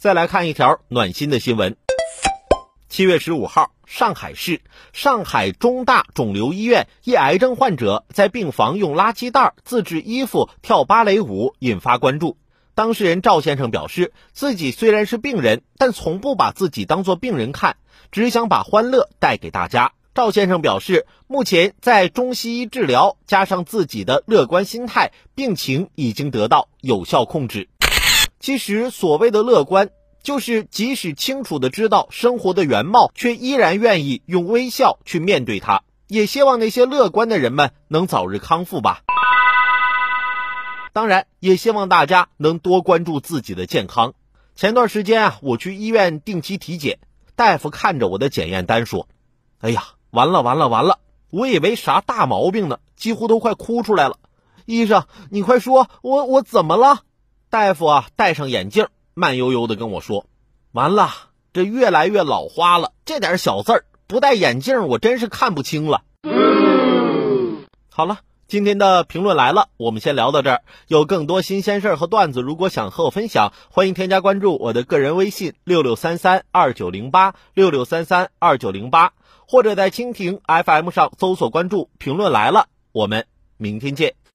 再来看一条暖心的新闻。七月十五号，上海市上海中大肿瘤医院一癌症患者在病房用垃圾袋自制衣服跳芭蕾舞，引发关注。当事人赵先生表示，自己虽然是病人，但从不把自己当作病人看，只想把欢乐带给大家。赵先生表示，目前在中西医治疗加上自己的乐观心态，病情已经得到有效控制。其实，所谓的乐观。就是即使清楚的知道生活的原貌，却依然愿意用微笑去面对它。也希望那些乐观的人们能早日康复吧。当然，也希望大家能多关注自己的健康。前段时间啊，我去医院定期体检，大夫看着我的检验单说：“哎呀，完了完了完了！我以为啥大毛病呢，几乎都快哭出来了。医生，你快说，我我怎么了？”大夫啊，戴上眼镜。慢悠悠的跟我说：“完了，这越来越老花了，这点小字儿不戴眼镜，我真是看不清了。”好了，今天的评论来了，我们先聊到这儿。有更多新鲜事儿和段子，如果想和我分享，欢迎添加关注我的个人微信六六三三二九零八六六三三二九零八，或者在蜻蜓 FM 上搜索关注“评论来了”。我们明天见。